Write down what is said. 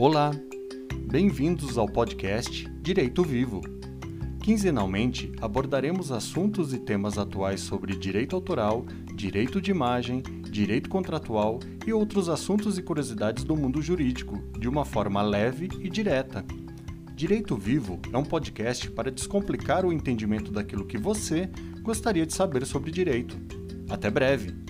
Olá, bem-vindos ao podcast Direito Vivo. Quinzenalmente abordaremos assuntos e temas atuais sobre direito autoral, direito de imagem, direito contratual e outros assuntos e curiosidades do mundo jurídico, de uma forma leve e direta. Direito Vivo é um podcast para descomplicar o entendimento daquilo que você gostaria de saber sobre direito. Até breve!